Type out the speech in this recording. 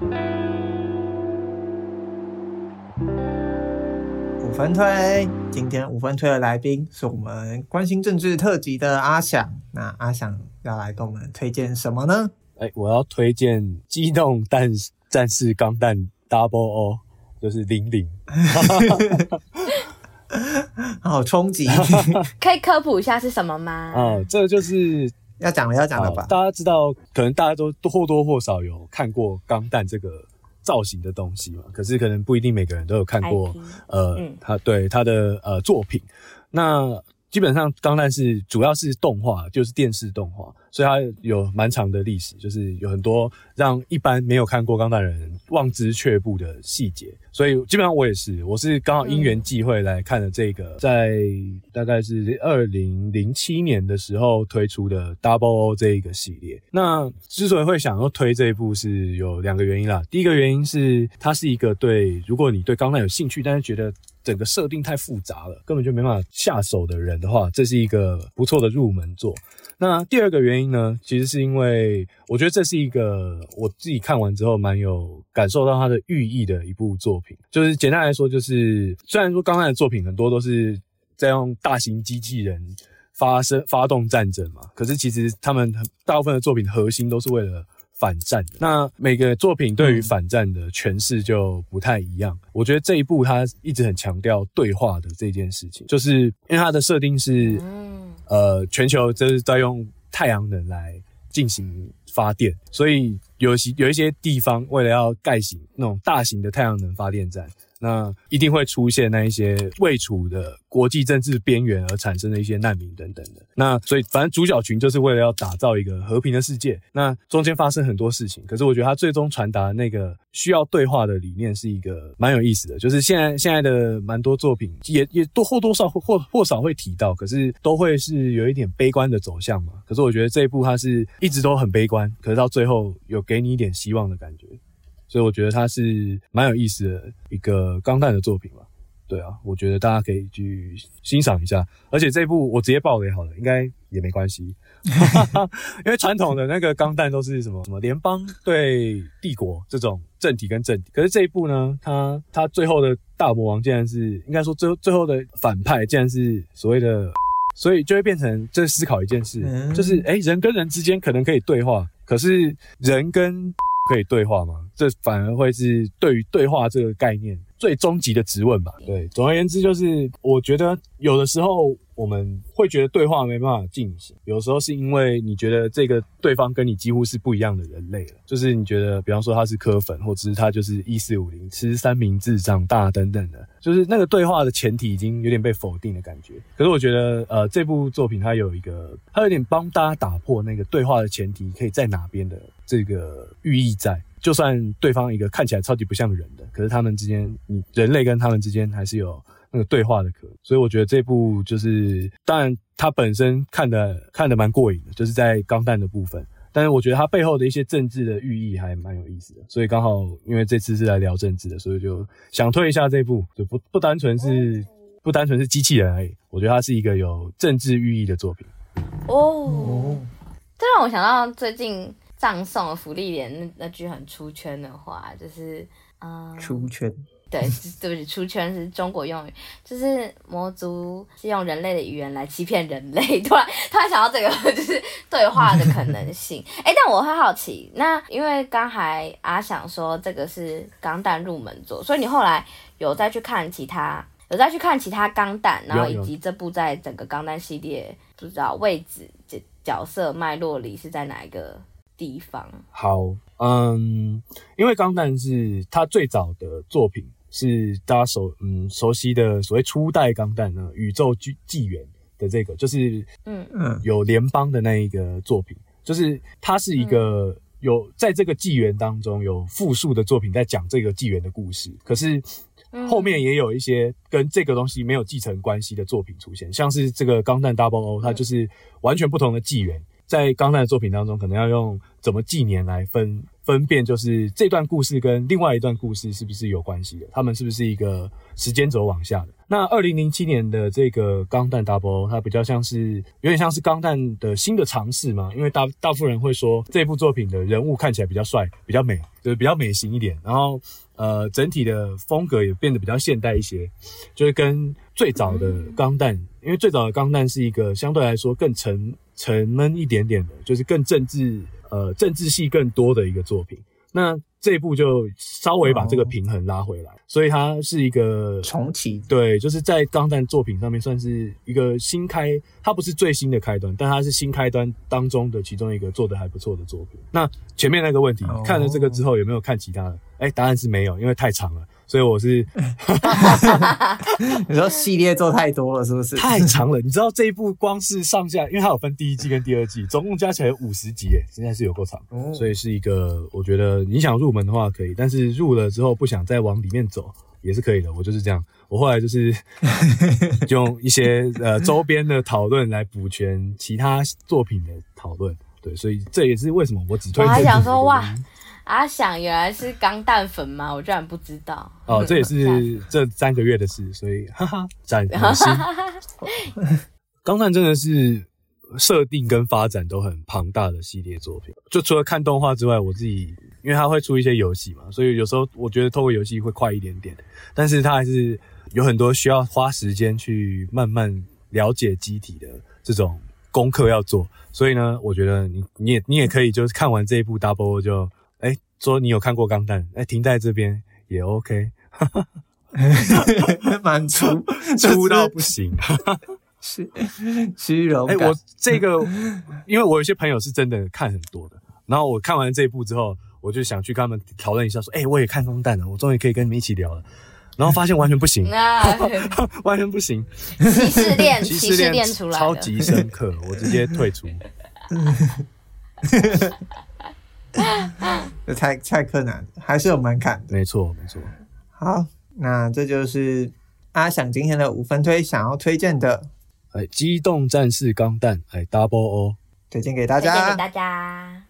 五分推，今天五分推的来宾是我们关心政治特辑的阿翔。那阿翔要来跟我们推荐什么呢？哎、欸，我要推荐《机动战战士钢弹 Double O》，就是零零。好冲击！可以科普一下是什么吗？啊、嗯，这个就是要讲了，要讲了吧？大家知道，可能大家都或多或少有看过钢弹这个造型的东西嘛？可是可能不一定每个人都有看过。IP 呃，嗯、他对他的呃作品，那基本上钢弹是主要是动画，就是电视动画。所以它有蛮长的历史，就是有很多让一般没有看过钢弹的人望之却步的细节。所以基本上我也是，我是刚好因缘际会来看了这个，在大概是二零零七年的时候推出的 Double O 这一个系列。那之所以会想要推这一部，是有两个原因啦。第一个原因是它是一个对，如果你对钢弹有兴趣，但是觉得整个设定太复杂了，根本就没办法下手的人的话，这是一个不错的入门作。那第二个原因呢，其实是因为我觉得这是一个我自己看完之后蛮有感受到它的寓意的一部作品。就是简单来说，就是虽然说刚才的作品很多都是在用大型机器人发生发动战争嘛，可是其实他们大部分的作品核心都是为了反战的。那每个作品对于反战的诠释就不太一样。我觉得这一部它一直很强调对话的这件事情，就是因为它的设定是。呃，全球就是在用太阳能来进行发电，所以有些有一些地方为了要盖起那种大型的太阳能发电站。那一定会出现那一些未处的国际政治边缘而产生的一些难民等等的。那所以反正主角群就是为了要打造一个和平的世界。那中间发生很多事情，可是我觉得他最终传达那个需要对话的理念是一个蛮有意思的。就是现在现在的蛮多作品也也多或多少或或少会提到，可是都会是有一点悲观的走向嘛。可是我觉得这一部它是一直都很悲观，可是到最后有给你一点希望的感觉。所以我觉得它是蛮有意思的一个钢弹的作品吧，对啊，我觉得大家可以去欣赏一下。而且这一部我直接爆雷好了，应该也没关系，因为传统的那个钢弹都是什么什么联邦对帝国这种政体跟政体，可是这一部呢，它它最后的大魔王竟然是应该说最后最后的反派竟然是所谓的，所以就会变成在思考一件事，就是诶，人跟人之间可能可以对话，可是人跟 可以对话吗？这反而会是对于对话这个概念最终极的质问吧。对，总而言之，就是我觉得有的时候。我们会觉得对话没办法进行，有时候是因为你觉得这个对方跟你几乎是不一样的人类了，就是你觉得，比方说他是柯粉，或者是他就是一四五零吃三明治长大等等的，就是那个对话的前提已经有点被否定的感觉。可是我觉得，呃，这部作品它有一个，它有点帮大家打破那个对话的前提可以在哪边的这个寓意在，就算对方一个看起来超级不像人的，可是他们之间，你人类跟他们之间还是有。那个对话的壳，所以我觉得这部就是，当然它本身看的看的蛮过瘾的，就是在钢弹的部分。但是我觉得它背后的一些政治的寓意还蛮有意思的，所以刚好因为这次是来聊政治的，所以就想推一下这部，就不不单纯是不单纯是机器人而已，我觉得它是一个有政治寓意的作品。哦，这让我想到最近葬送的芙莉莲那那句很出圈的话，就是嗯，出圈。对，对不起，出圈是中国用语，就是魔族是用人类的语言来欺骗人类。突然，突然想到这个，就是对话的可能性。哎，但我很好奇，那因为刚才阿想说这个是钢弹入门作，所以你后来有再去看其他，有再去看其他钢弹，然后以及这部在整个钢弹系列不知道位置、角角色脉络里是在哪一个地方？好，嗯，因为钢弹是他最早的作品。是大家熟嗯熟悉的所谓初代钢弹呢，宇宙纪纪元的这个，就是嗯嗯有联邦的那一个作品，就是它是一个有在这个纪元当中有复数的作品在讲这个纪元的故事，可是后面也有一些跟这个东西没有继承关系的作品出现，像是这个钢弹 Double O，它就是完全不同的纪元。在钢弹的作品当中，可能要用怎么纪年来分分辨，就是这段故事跟另外一段故事是不是有关系的？他们是不是一个时间轴往下的？那二零零七年的这个钢弹 Double，它比较像是有点像是钢弹的新的尝试嘛？因为大大部分人会说这部作品的人物看起来比较帅、比较美，就是比较美型一点，然后呃整体的风格也变得比较现代一些，就是跟最早的钢弹，因为最早的钢弹是一个相对来说更沉。沉闷一点点的，就是更政治，呃，政治系更多的一个作品。那这一部就稍微把这个平衡拉回来，哦、所以它是一个重启。对，就是在钢弹作品上面算是一个新开，它不是最新的开端，但它是新开端当中的其中一个做的还不错的作品。那前面那个问题，哦、看了这个之后有没有看其他的？哎、欸，答案是没有，因为太长了。所以我是，你说系列做太多了是不是？太长了，你知道这一部光是上下，因为它有分第一季跟第二季，总共加起来有五十集，诶，现在是有够长。所以是一个，我觉得你想入门的话可以，但是入了之后不想再往里面走也是可以的。我就是这样，我后来就是 用一些呃周边的讨论来补全其他作品的讨论。对，所以这也是为什么我只推荐。我还想说哇。阿想原来是钢蛋粉吗？我居然不知道。哦，这也是 这三个月的事，所以哈哈，崭新。钢弹真的是设定跟发展都很庞大的系列作品。就除了看动画之外，我自己因为它会出一些游戏嘛，所以有时候我觉得透过游戏会快一点点。但是它还是有很多需要花时间去慢慢了解机体的这种功课要做。所以呢，我觉得你你也你也可以就是看完这一部 Double 就。哎，说你有看过钢弹？哎，停在这边也 OK，蛮粗 粗到不行，虚虚荣。哎，我这个，因为我有些朋友是真的看很多的，然后我看完这一部之后，我就想去跟他们讨论一下，说，哎，我也看钢弹了，我终于可以跟你们一起聊了，然后发现完全不行，完全不行，歧视链，歧视链出来，超级深刻，我直接退出。这太太困难，还是有门槛。没错，没错。好，那这就是阿想今天的五分推想要推荐的，哎，机动战士钢弹，哎，Double O，推荐给大家，推荐给大家。